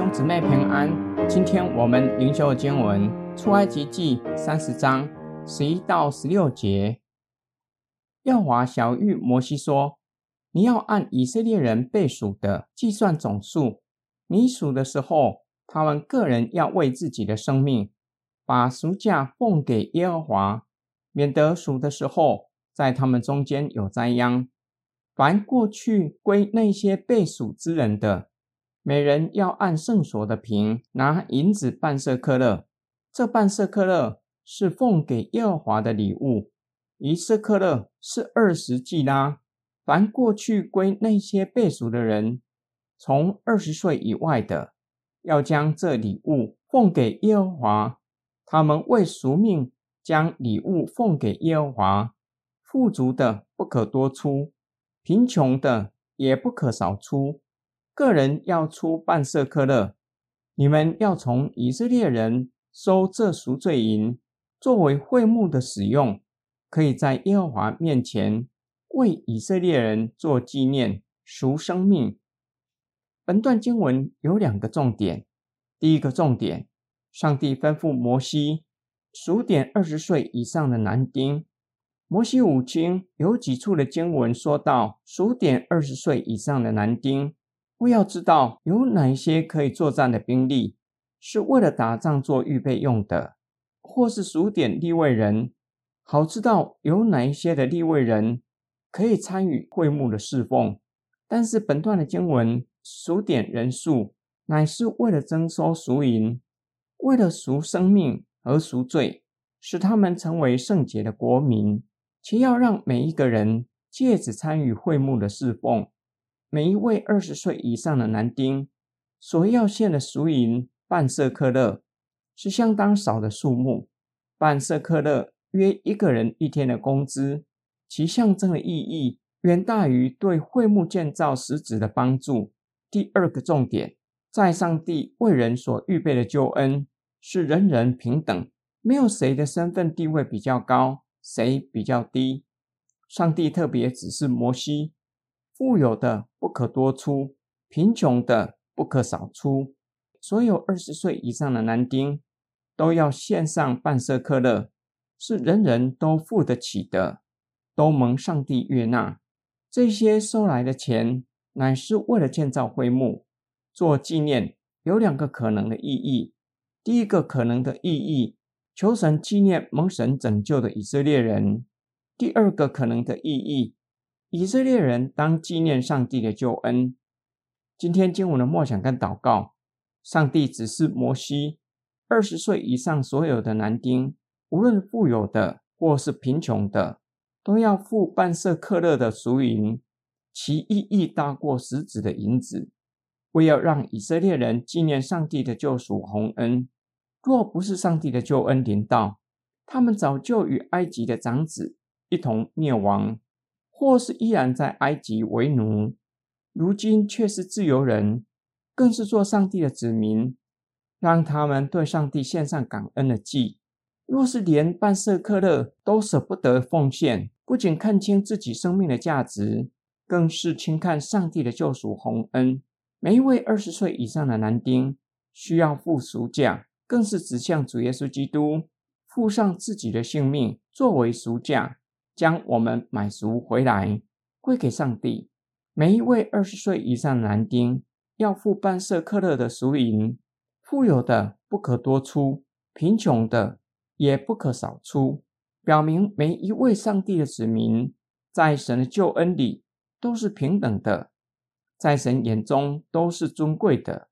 兄姊妹平安，今天我们灵修的经文出埃及记三十章十一到十六节。耶和华晓諭摩西说：“你要按以色列人被数的计算总数。你数的时候，他们个人要为自己的生命，把赎价奉给耶和华，免得数的时候，在他们中间有灾殃。凡过去归那些被数之人的。”每人要按圣所的平拿银子半舍客勒，这半舍客勒是奉给耶和华的礼物。一舍客勒是二十季拉。凡过去归那些被数的人，从二十岁以外的，要将这礼物奉给耶和华。他们为赎命将礼物奉给耶和华。富足的不可多出，贫穷的也不可少出。个人要出半舍客勒，你们要从以色列人收这赎罪银，作为会幕的使用，可以在耶和华面前为以色列人做纪念，赎生命。本段经文有两个重点，第一个重点，上帝吩咐摩西数点二十岁以上的男丁。摩西五经有几处的经文说到数点二十岁以上的男丁。我要知道有哪一些可以作战的兵力，是为了打仗做预备用的，或是数点利位人，好知道有哪一些的利位人可以参与会幕的侍奉。但是本段的经文数点人数，乃是为了征收赎银，为了赎生命而赎罪，使他们成为圣洁的国民，且要让每一个人借此参与会幕的侍奉。每一位二十岁以上的男丁所要献的赎银半舍克勒，是相当少的数目。半舍克勒约一个人一天的工资，其象征的意义远大于对会幕建造实质的帮助。第二个重点，在上帝为人所预备的救恩是人人平等，没有谁的身份地位比较高，谁比较低。上帝特别指示摩西。富有的不可多出，贫穷的不可少出。所有二十岁以上的男丁都要献上半舍客勒，是人人都付得起的，都蒙上帝悦纳。这些收来的钱乃是为了建造会幕，做纪念。有两个可能的意义：第一个可能的意义，求神纪念蒙神拯救的以色列人；第二个可能的意义。以色列人当纪念上帝的救恩。今天经文的默想跟祷告，上帝指示摩西，二十岁以上所有的男丁，无论富有的或是贫穷的，都要付半舍克勒的赎银，其意义大过十指的银子，为要让以色列人纪念上帝的救赎宏恩。若不是上帝的救恩临到，他们早就与埃及的长子一同灭亡。或是依然在埃及为奴，如今却是自由人，更是做上帝的子民，让他们对上帝献上感恩的祭。若是连半舍克勒都舍不得奉献，不仅看清自己生命的价值，更是轻看上帝的救赎宏恩。每一位二十岁以上的男丁需要付赎价，更是指向主耶稣基督，付上自己的性命作为赎价。将我们买赎回来，归给上帝。每一位二十岁以上男丁要付半色克勒的赎银，富有的不可多出，贫穷的也不可少出，表明每一位上帝的子民在神的救恩里都是平等的，在神眼中都是尊贵的。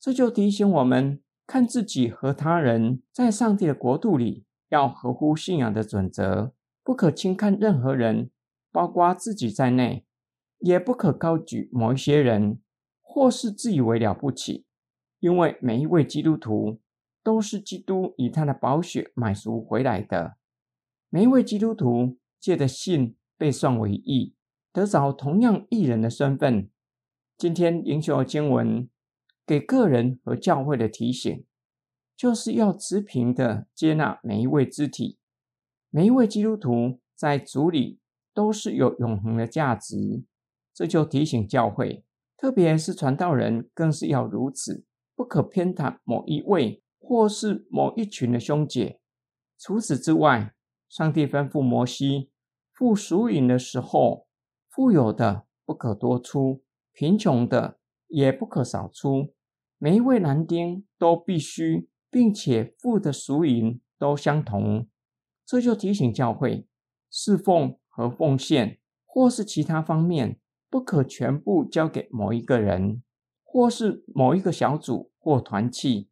这就提醒我们，看自己和他人在上帝的国度里，要合乎信仰的准则。不可轻看任何人，包括自己在内，也不可高举某一些人，或是自以为了不起。因为每一位基督徒都是基督以他的宝血买赎回来的。每一位基督徒借着信被算为义，得着同样义人的身份。今天灵修经文给个人和教会的提醒，就是要持平的接纳每一位肢体。每一位基督徒在主里都是有永恒的价值，这就提醒教会，特别是传道人，更是要如此。不可偏袒某一位或是某一群的兄姐。除此之外，上帝吩咐摩西付赎银的时候，富有的不可多出，贫穷的也不可少出。每一位男丁都必须，并且付的赎银都相同。这就提醒教会，侍奉和奉献，或是其他方面，不可全部交给某一个人，或是某一个小组或团契，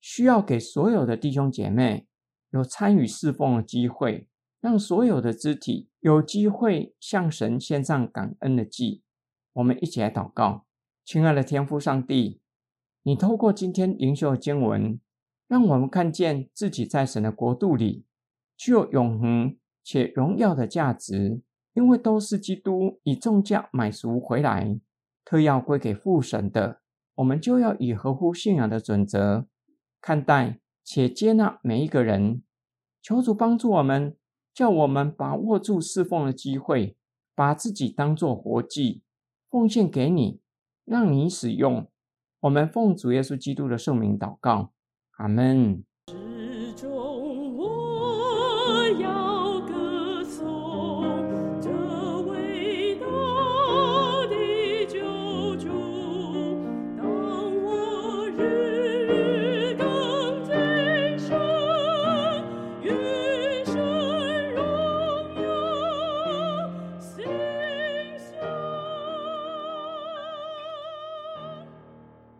需要给所有的弟兄姐妹有参与侍奉的机会，让所有的肢体有机会向神献上感恩的祭。我们一起来祷告，亲爱的天父上帝，你透过今天灵修的经文，让我们看见自己在神的国度里具有永恒且荣耀的价值。因为都是基督以重价买赎回来，特要归给父神的，我们就要以合乎信仰的准则看待且接纳每一个人。求主帮助我们，叫我们把握住侍奉的机会，把自己当作活祭，奉献给你，让你使用。我们奉主耶稣基督的圣名祷告，阿门。